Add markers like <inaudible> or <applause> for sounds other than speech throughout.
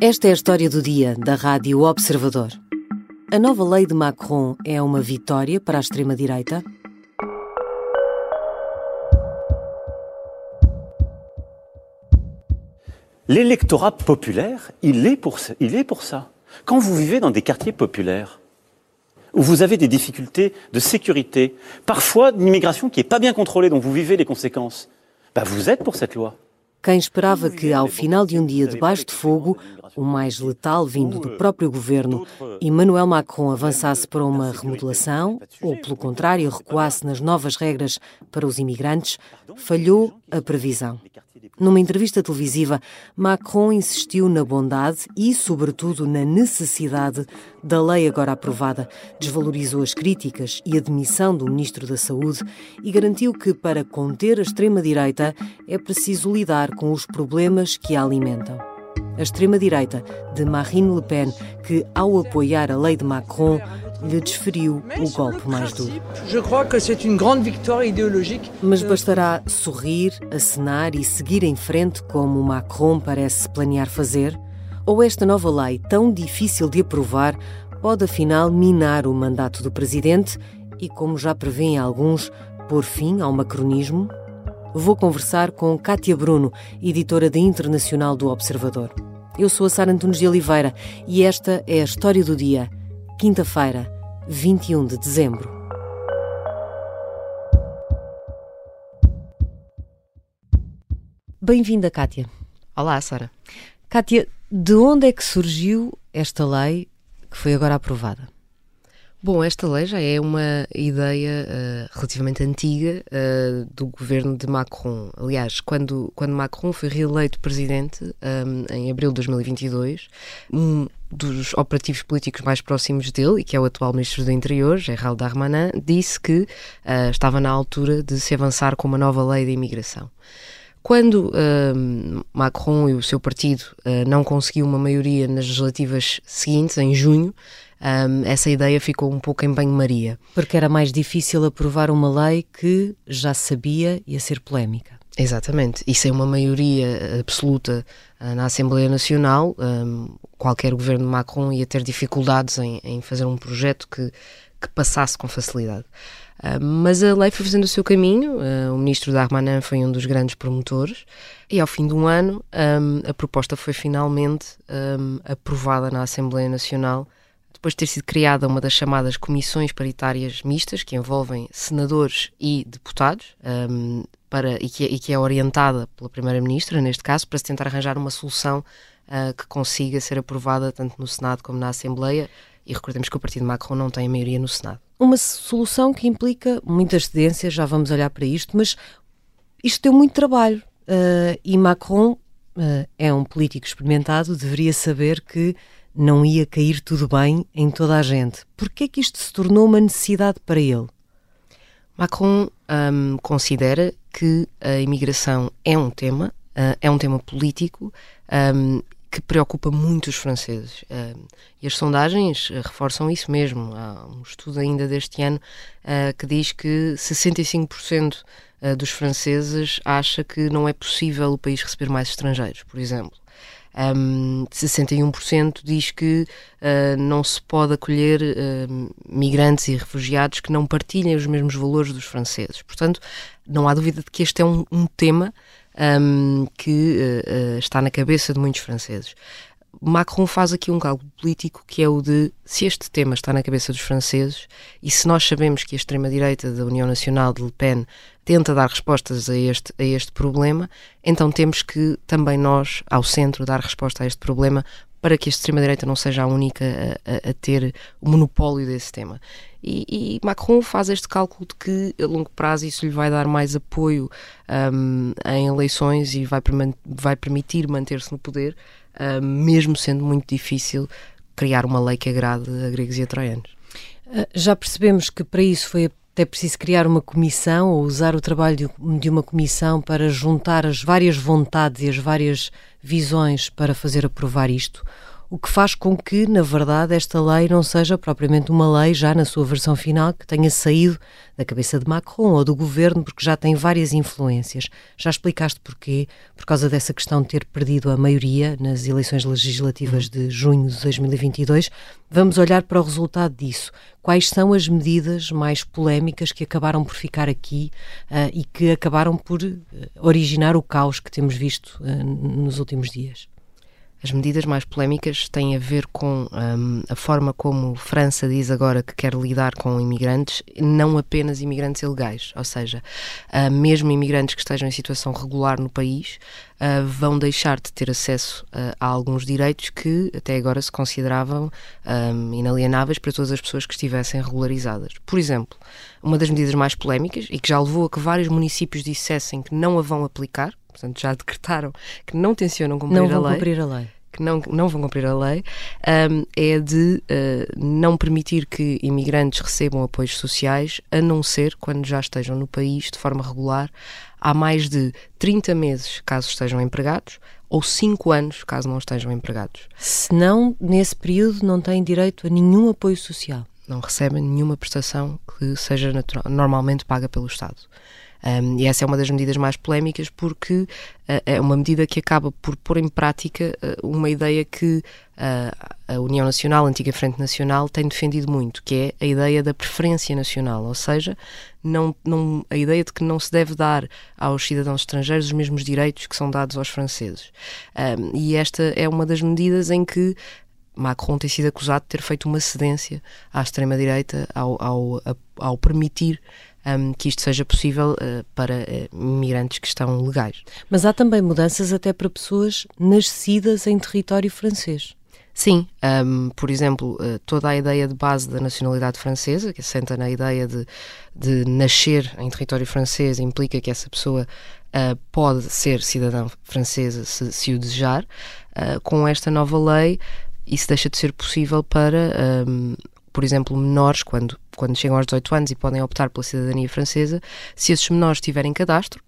Esta é a história do dia da Rádio Observador. A nova lei de Macron é uma vitória para a extrema-direita? L'électorat populaire, il est, pour, ça. Quand vous vivez dans des quartiers populaires, où vous avez des difficultés de sécurité, parfois une immigration qui n'est pas bien contrôlée, dont vous vivez les conséquences, bah vous êtes pour cette loi. Quem esperava que, ao final de um dia debaixo de fogo, o mais letal vindo do próprio governo, Emmanuel Macron avançasse para uma remodelação, ou, pelo contrário, recuasse nas novas regras para os imigrantes, falhou a previsão. Numa entrevista televisiva, Macron insistiu na bondade e, sobretudo, na necessidade da lei agora aprovada. Desvalorizou as críticas e a demissão do Ministro da Saúde e garantiu que, para conter a extrema-direita, é preciso lidar com os problemas que a alimentam. A extrema-direita de Marine Le Pen, que, ao apoiar a lei de Macron, lhe desferiu o golpe mais duro. Mas bastará sorrir, acenar e seguir em frente como Macron parece planear fazer? Ou esta nova lei, tão difícil de aprovar, pode afinal minar o mandato do presidente e, como já prevêem alguns, pôr fim ao macronismo? Vou conversar com Kátia Bruno, editora da Internacional do Observador. Eu sou a Sara Antunes de Oliveira e esta é a história do dia, quinta-feira, 21 de dezembro. Bem-vinda, Kátia. Olá, Sara. Kátia, de onde é que surgiu esta lei que foi agora aprovada? Bom, esta lei já é uma ideia uh, relativamente antiga uh, do governo de Macron. Aliás, quando, quando Macron foi reeleito presidente um, em abril de 2022, um dos operativos políticos mais próximos dele, e que é o atual ministro do Interior, Gerald Darmanin, disse que uh, estava na altura de se avançar com uma nova lei de imigração. Quando uh, Macron e o seu partido uh, não conseguiu uma maioria nas legislativas seguintes, em junho, um, essa ideia ficou um pouco em banho-maria. Porque era mais difícil aprovar uma lei que já sabia ia ser polémica. Exatamente, e sem uma maioria absoluta uh, na Assembleia Nacional, um, qualquer governo de Macron ia ter dificuldades em, em fazer um projeto que, que passasse com facilidade. Uh, mas a lei foi fazendo o seu caminho, o ministro Darmanin foi um dos grandes promotores, e ao fim de um ano um, a proposta foi finalmente um, aprovada na Assembleia Nacional depois de ter sido criada uma das chamadas comissões paritárias mistas, que envolvem senadores e deputados, um, para, e, que é, e que é orientada pela Primeira-Ministra, neste caso, para se tentar arranjar uma solução uh, que consiga ser aprovada tanto no Senado como na Assembleia. E recordemos que o Partido Macron não tem maioria no Senado. Uma solução que implica muitas cedências, já vamos olhar para isto, mas isto deu muito trabalho. Uh, e Macron uh, é um político experimentado, deveria saber que não ia cair tudo bem em toda a gente. Por que é que isto se tornou uma necessidade para ele? Macron um, considera que a imigração é um tema, uh, é um tema político um, que preocupa muito os franceses. Uh, e as sondagens reforçam isso mesmo. Há um estudo ainda deste ano uh, que diz que 65% dos franceses acha que não é possível o país receber mais estrangeiros, por exemplo. Um, 61% diz que uh, não se pode acolher uh, migrantes e refugiados que não partilhem os mesmos valores dos franceses. Portanto, não há dúvida de que este é um, um tema um, que uh, está na cabeça de muitos franceses. Macron faz aqui um cálculo político que é o de se este tema está na cabeça dos franceses e se nós sabemos que a extrema-direita da União Nacional de Le Pen tenta dar respostas a este, a este problema, então temos que também nós, ao centro, dar resposta a este problema para que a extrema-direita não seja a única a, a, a, ter o monopólio desse tema. E, e, Macron faz este cálculo de que a longo prazo isso lhe vai dar mais apoio um, em eleições e vai, vai permitir manter-se no poder uh, mesmo sendo muito difícil criar uma lei que agrade a gregos e a troianos. Uh, já percebemos que para isso foi até preciso criar uma comissão ou usar o trabalho de uma comissão para juntar as várias vontades e as várias visões para fazer aprovar isto? O que faz com que, na verdade, esta lei não seja propriamente uma lei já na sua versão final que tenha saído da cabeça de Macron ou do governo, porque já tem várias influências. Já explicaste porquê? Por causa dessa questão de ter perdido a maioria nas eleições legislativas de junho de 2022. Vamos olhar para o resultado disso. Quais são as medidas mais polémicas que acabaram por ficar aqui uh, e que acabaram por uh, originar o caos que temos visto uh, nos últimos dias? As medidas mais polémicas têm a ver com um, a forma como França diz agora que quer lidar com imigrantes, não apenas imigrantes ilegais, ou seja, uh, mesmo imigrantes que estejam em situação regular no país uh, vão deixar de ter acesso uh, a alguns direitos que até agora se consideravam um, inalienáveis para todas as pessoas que estivessem regularizadas. Por exemplo, uma das medidas mais polémicas e que já levou a que vários municípios dissessem que não a vão aplicar, portanto já decretaram que não tencionam cumprir não a lei. Vão cumprir a lei que não, não vão cumprir a lei, um, é de uh, não permitir que imigrantes recebam apoios sociais, a não ser quando já estejam no país de forma regular há mais de 30 meses, caso estejam empregados, ou 5 anos, caso não estejam empregados. Se não, nesse período, não têm direito a nenhum apoio social. Não recebem nenhuma prestação que seja normalmente paga pelo Estado. Um, e essa é uma das medidas mais polémicas porque uh, é uma medida que acaba por pôr em prática uh, uma ideia que uh, a União Nacional, a antiga Frente Nacional, tem defendido muito, que é a ideia da preferência nacional, ou seja, não, não, a ideia de que não se deve dar aos cidadãos estrangeiros os mesmos direitos que são dados aos franceses. Um, e esta é uma das medidas em que Macron tem sido acusado de ter feito uma cedência à extrema-direita ao, ao, ao permitir um, que isto seja possível uh, para uh, imigrantes que estão legais. Mas há também mudanças até para pessoas nascidas em território francês. Sim, um, por exemplo, uh, toda a ideia de base da nacionalidade francesa, que assenta na ideia de, de nascer em território francês, implica que essa pessoa uh, pode ser cidadã francesa se, se o desejar. Uh, com esta nova lei, isso deixa de ser possível para um, por exemplo, menores, quando, quando chegam aos 18 anos e podem optar pela cidadania francesa, se esses menores tiverem cadastro,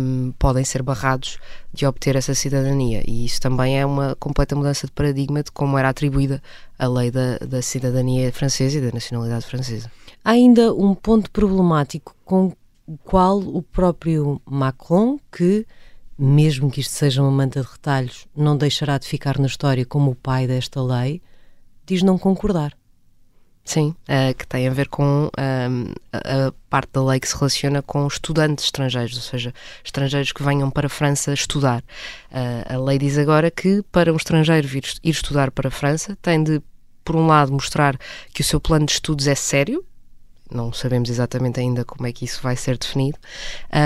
um, podem ser barrados de obter essa cidadania. E isso também é uma completa mudança de paradigma de como era atribuída a lei da, da cidadania francesa e da nacionalidade francesa. Há ainda um ponto problemático com o qual o próprio Macron, que mesmo que isto seja uma manta de retalhos, não deixará de ficar na história como o pai desta lei, diz não concordar. Sim, uh, que tem a ver com uh, a, parte da lei que se relaciona com estudantes estrangeiros, ou seja, estrangeiros que venham para a França estudar. Uh, a lei diz agora que para um estrangeiro vir ir estudar para a França tem de, por um lado, mostrar que o seu plano de estudos é sério, não sabemos exatamente ainda como é que isso vai ser definido,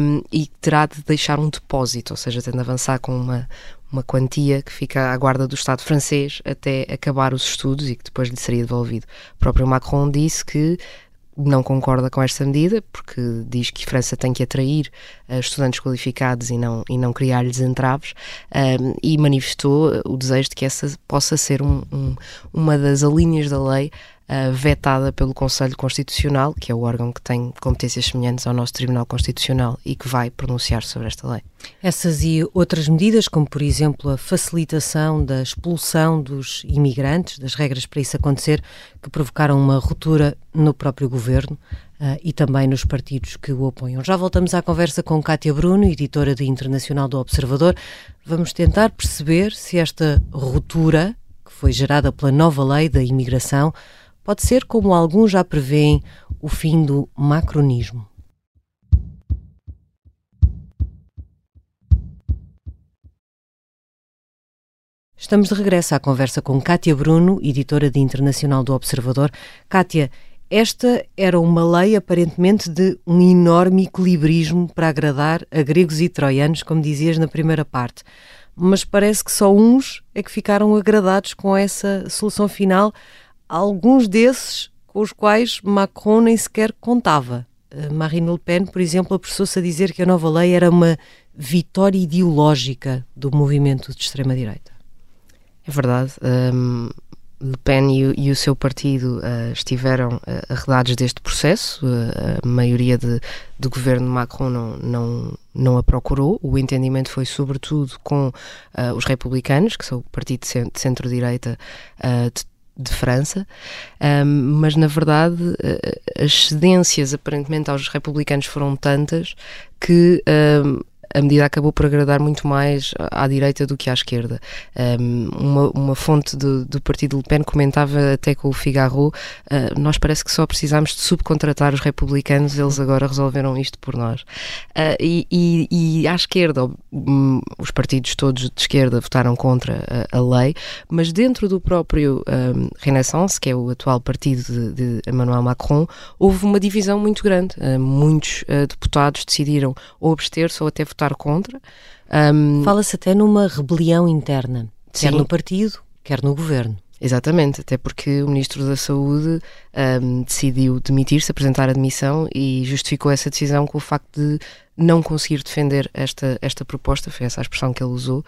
um, e terá de deixar um depósito, ou seja, tem de avançar com uma, uma quantia que fica à guarda do Estado francês até acabar os estudos e que depois lhe seria devolvido. O próprio Macron disse que não concorda com esta medida, porque diz que a França tem que atrair uh, estudantes qualificados e não, e não criar-lhes entraves, um, e manifestou o desejo de que essa possa ser um, um, uma das alíneas da lei uh, vetada pelo Conselho Constitucional, que é o órgão que tem competências semelhantes ao nosso Tribunal Constitucional e que vai pronunciar sobre esta lei. Essas e outras medidas, como por exemplo a facilitação da expulsão dos imigrantes, das regras para isso acontecer, que provocaram uma ruptura no próprio governo uh, e também nos partidos que o apoiam. Já voltamos à conversa com Cátia Bruno, editora de Internacional do Observador. Vamos tentar perceber se esta ruptura, que foi gerada pela nova lei da imigração, pode ser, como alguns já prevêem, o fim do macronismo. Estamos de regresso à conversa com Kátia Bruno, editora de Internacional do Observador. Kátia, esta era uma lei aparentemente de um enorme equilibrismo para agradar a gregos e troianos, como dizias na primeira parte. Mas parece que só uns é que ficaram agradados com essa solução final, alguns desses com os quais Macron nem sequer contava. Eh, Marine Le Pen, por exemplo, apressou-se a dizer que a nova lei era uma vitória ideológica do movimento de extrema-direita. É verdade. Um, Le Pen e e o seu partido uh, estiveram uh, arredados deste processo. Uh, a maioria de, do governo Macron não, não, não a procurou. O entendimento foi, sobretudo, com os republicanos, que são o partido de centro-direita de, de, França, um, mas na verdade uh, as cedências aparentemente aos republicanos foram tantas que a medida acabou por agradar muito mais à direita do que à esquerda. Um, uma, uma, fonte do, do, partido Le Pen comentava até com o Figaro: uh, nós parece que só precisámos de subcontratar os republicanos, eles agora resolveram isto por nós. Uh, e, e, e, à esquerda, um, os partidos todos de esquerda votaram contra a, a lei, mas dentro do próprio um, Renaissance, que é o atual partido de, de Emmanuel Macron, houve uma divisão muito grande. Uh, muitos deputados decidiram ou abster-se ou até votar votar contra. Um, Fala-se até numa rebelião interna, sim. quer no partido, quer no governo. Exatamente, até porque o Ministro da Saúde um, decidiu demitir-se, apresentar a demissão e justificou essa decisão com o facto de não conseguir defender esta, esta proposta, foi essa a expressão que ele usou.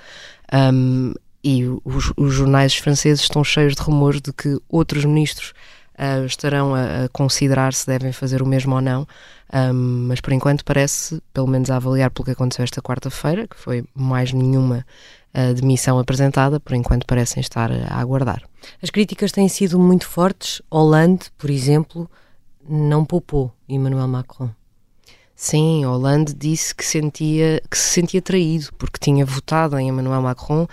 Um, e os, os, jornais franceses estão cheios de rumores de que outros ministros uh, estarão a, a, considerar se devem fazer o mesmo ou não. Um, mas por enquanto parece, pelo menos a avaliar pelo que aconteceu esta quarta-feira, que foi mais nenhuma uh, demissão apresentada, por enquanto parecem estar a aguardar. As críticas têm sido muito fortes. Hollande, por exemplo, não poupou Emmanuel Macron. Sim, Hollande disse que, sentia, que se sentia traído porque tinha votado em Emmanuel Macron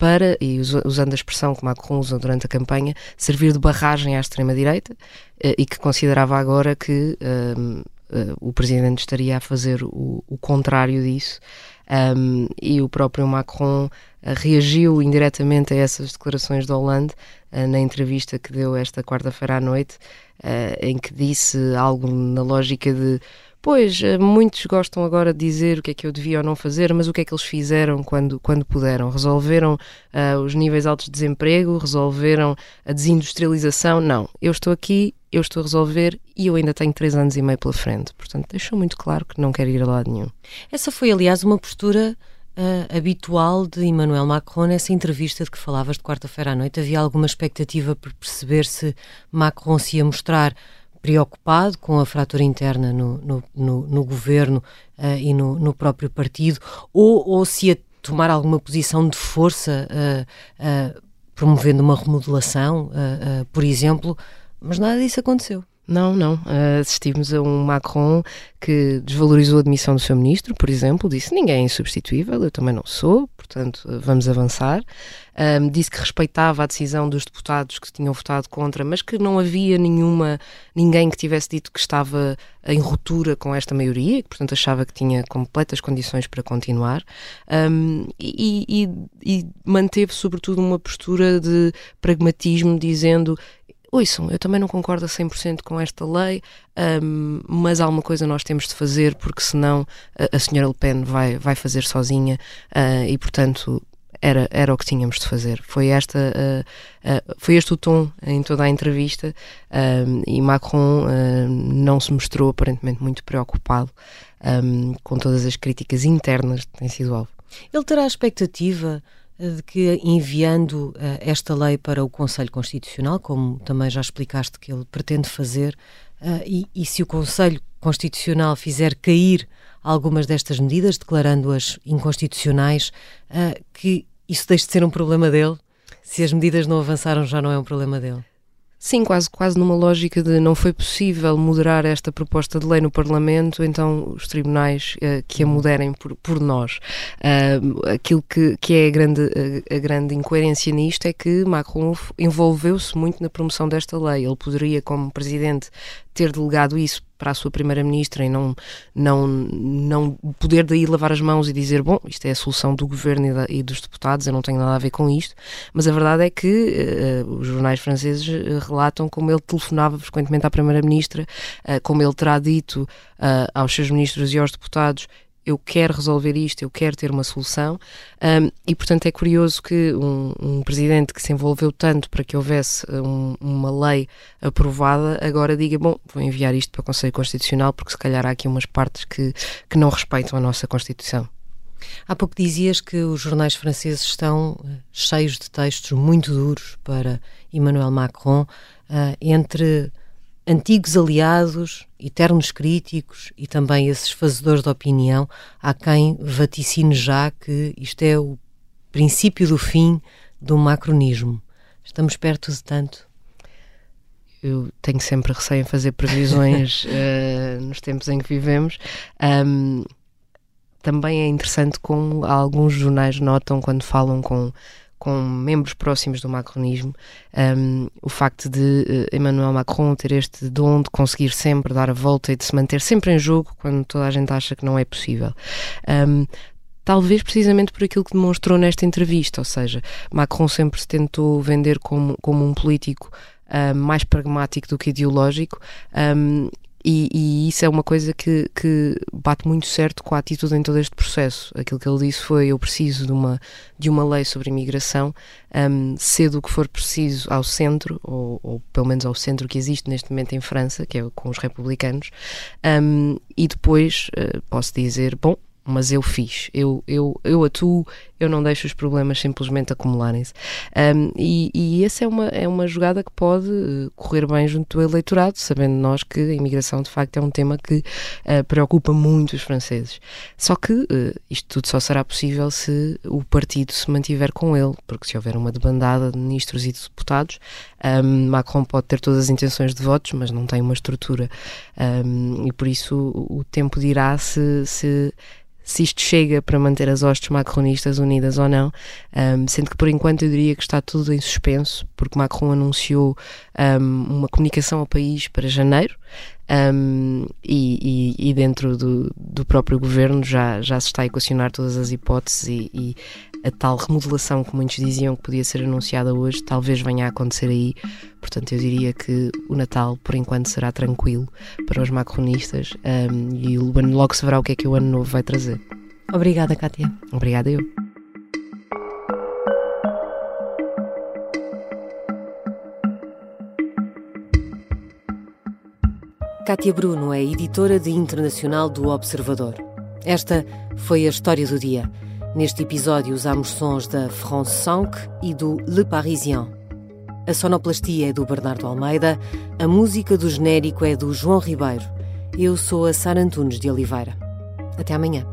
para, e usando a expressão que Macron usa durante a campanha, servir de barragem à extrema-direita eh, e que considerava agora que um, uh, o presidente estaria a fazer o, o contrário disso. Um, e o próprio Macron uh, reagiu indiretamente a essas declarações de Hollande na entrevista que deu esta quarta-feira à noite, em que disse algo na lógica de Pois, eh, muitos gostam agora de dizer o que é que eu devia ou não fazer, mas o que é que eles fizeram quando, quando puderam? Resolveram uh, os níveis altos de desemprego? Resolveram a desindustrialização? Não. Eu estou aqui, eu estou a resolver e eu ainda tenho três anos e meio pela frente. Portanto, deixou muito claro que não quer ir a lado nenhum. Essa foi, aliás, uma postura uh, habitual de Emmanuel Macron nessa entrevista de que falavas de quarta-feira à noite. Havia alguma expectativa por perceber se Macron se ia mostrar preocupado com a fratura interna no, no, no, no governo uh, e no, próprio partido, ou, ou se ia tomar alguma posição de força, uh, uh, promovendo uma remodelação, por exemplo, mas nada disso aconteceu. Não, não. assistimos a um Macron que desvalorizou a demissão do seu ministro, por exemplo, disse ninguém é insubstituível, eu também não sou, portanto vamos avançar. Um, disse que respeitava a decisão dos deputados que tinham votado contra, mas que não havia nenhuma ninguém que tivesse dito que estava em ruptura com esta maioria, que portanto achava que tinha completas condições para continuar, um, e, e, e manteve sobretudo uma postura de pragmatismo, dizendo ouçam, eu também não concordo a 100% com esta lei, um, mas há uma coisa nós temos de fazer porque senão a, a senhora Le Pen vai, vai fazer sozinha uh, e, portanto, era, era o que tínhamos de fazer. Foi, esta, uh, uh, foi este o tom em toda a entrevista e Macron não se mostrou aparentemente muito preocupado um, com todas as críticas internas que têm sido alvo. Ele terá a expectativa de que enviando uh, esta lei para o Conselho Constitucional, como também já explicaste que ele pretende fazer, uh, e, e, se o Conselho Constitucional fizer cair algumas destas medidas, declarando-as inconstitucionais, uh, que isso deixe de ser um problema dele? Se as medidas não avançaram, já não é um problema dele? Sim, quase, quase numa lógica de não foi possível moderar esta proposta de lei no Parlamento, então os tribunais uh, que a moderem por, por nós. Uh, aquilo que, que é a grande, a, a, grande incoerência nisto é que Macron envolveu-se muito na promoção desta lei. Ele poderia, como presidente, ter delegado isso para a sua primeira-ministra e não, não, não poder daí lavar as mãos e dizer, bom, isto é a solução do governo e, da, e dos deputados, eu não tenho nada a ver com isto, mas a verdade é que uh, os jornais franceses eh, relatam como ele telefonava frequentemente à primeira-ministra, uh, como ele terá dito uh, aos seus ministros e aos deputados, eu quero resolver isto, eu quero ter uma solução. Um, e, portanto, é curioso que um, um, presidente que se envolveu tanto para que houvesse um, uma lei aprovada agora diga: Bom, vou enviar isto para o Conselho Constitucional porque se calhar há aqui umas partes que, que não respeitam a nossa Constituição. Há pouco dizias que os jornais franceses estão eh, cheios de textos muito duros para Emmanuel Macron, uh, entre antigos aliados, eternos críticos e também esses fazedores de opinião, há quem vaticine já que isto é o princípio do fim do macronismo. Estamos perto de tanto? Eu tenho sempre receio em fazer previsões uh, <laughs> nos tempos em que vivemos. Um, também é interessante como alguns jornais notam quando falam com com membros próximos do macronismo, um, o facto de uh, Emmanuel Macron ter este dom de conseguir sempre dar a volta e de se manter sempre em jogo quando toda a gente acha que não é possível. Um, talvez precisamente por aquilo que demonstrou nesta entrevista, ou seja, Macron sempre se tentou vender como, como um político uh, mais pragmático do que ideológico um, e, e, isso é uma coisa que, que, bate muito certo com a atitude em todo este processo. Aquilo que ele disse foi: eu preciso de uma, de uma lei sobre imigração, um, cedo o que for preciso ao centro, ou, ou, pelo menos ao centro que existe neste momento em França, que é com os republicanos, um, e depois uh, posso dizer: bom, mas eu fiz, eu, eu, eu atuo, eu não deixo os problemas simplesmente acumularem-se. Um, e, e essa é uma, é uma jogada que pode eh, correr bem junto do eleitorado, sabendo nós que a imigração de facto é um tema que uh, preocupa muito os franceses. Só que uh, isto tudo só será possível se o partido se mantiver com ele, porque se houver uma debandada de ministros e de deputados, um, Macron pode ter todas as intenções de votos, mas não tem uma estrutura. Um, e por isso o, tempo dirá se, se se isto chega para manter as hostes macronistas unidas ou não, um, sendo que por enquanto eu diria que está tudo em suspenso, porque Macron anunciou um, uma comunicação ao país para janeiro, um, e, e, e, dentro do, do, próprio governo já, já se está a equacionar todas as hipóteses e, e, a tal remodelação que muitos diziam que podia ser anunciada hoje talvez venha a acontecer aí. Portanto, eu diria que o Natal, por enquanto, será tranquilo para os macronistas um, e logo se verá o que é que o ano novo vai trazer. Obrigada, Kátia. Obrigada eu. Kátia Bruno é editora de internacional do Observador. Esta foi a história do dia. Neste episódio usamos sons da France 5 e do Le Parisien. A sonoplastia é do Bernardo Almeida, a música do genérico é do João Ribeiro. Eu sou a Sara Antunes de Oliveira. Até amanhã.